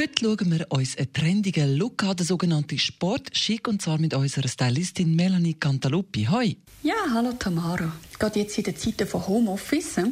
Heute schauen wir uns einen trendigen Look an, den sogenannten Sportschick, und zwar mit unserer Stylistin Melanie Cantaluppi. Hoi! Ja, hallo Tamara. Gerade jetzt in den Zeiten von Homeoffice äh,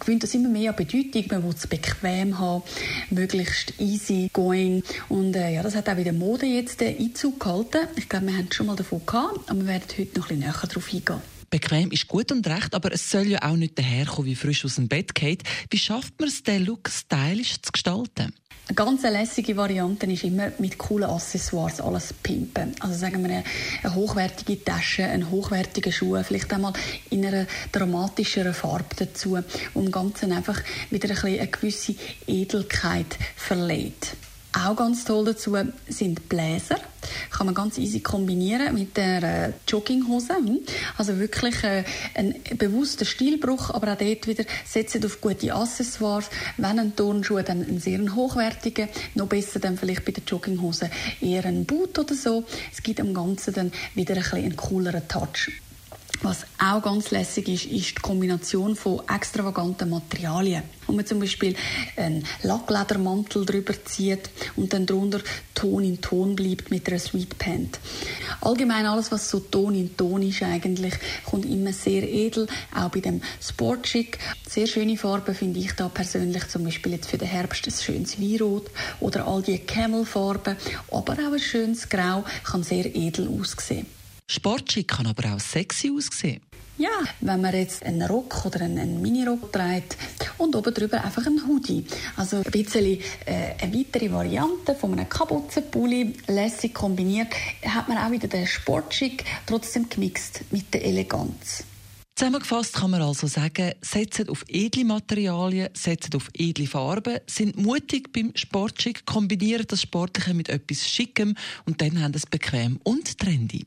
gewinnt das immer mehr an Bedeutung. Man will es bequem haben, möglichst easy going. Und äh, ja, das hat auch wieder Mode jetzt äh, Einzug gehalten. Ich glaube, wir haben es schon mal davon gehabt, aber wir werden heute noch ein bisschen näher darauf eingehen. Bequem ist gut und recht, aber es soll ja auch nicht daherkommen, wie frisch aus dem Bett geht. Wie schafft man es, den Look stylisch zu gestalten? Eine ganz lässige Variante ist immer mit coolen Accessoires alles pimpen. Also sagen wir eine, hochwertige Tasche, einen hochwertigen Schuh, vielleicht einmal in einer dramatischeren Farbe dazu, um dem Ganzen einfach wieder ein bisschen eine gewisse Edelkeit verleiht. Auch ganz toll dazu sind Bläser. Kann man ganz easy kombinieren mit der äh, Jogginghose. Hm? Also wirklich äh, ein bewusster Stilbruch, aber auch dort wieder setzen auf gute Accessoires. Wenn ein Turnschuh, dann einen sehr hochwertigen. Noch besser dann vielleicht bei der Jogginghose eher ein Boot oder so. Es gibt am Ganzen dann wieder ein einen cooleren Touch. Was auch ganz lässig ist, ist die Kombination von extravaganten Materialien. Wenn man zum Beispiel einen Lackledermantel drüber zieht und dann drunter Ton in Ton bleibt mit einer Sweetpant. Allgemein alles, was so Ton in Ton ist eigentlich, kommt immer sehr edel, auch bei dem Sportschick. Sehr schöne Farben finde ich da persönlich, zum Beispiel jetzt für den Herbst ein schönes Weinrot oder all die Camelfarben, aber auch ein schönes Grau kann sehr edel aussehen. Sportschick kann aber auch sexy aussehen. Ja, wenn man jetzt einen Rock oder einen, einen Minirock trägt und oben drüber einfach einen Hoodie. Also ein bisschen äh, eine weitere Variante von einem Kapuzenpulli, lässig kombiniert, hat man auch wieder den Sportschick, trotzdem gemixt mit der Eleganz. Zusammengefasst kann man also sagen, setzen auf edle Materialien, setzen auf edle Farben, sind mutig beim Sportschick, kombinieren das Sportliche mit etwas Schickem und dann haben es bequem und trendy.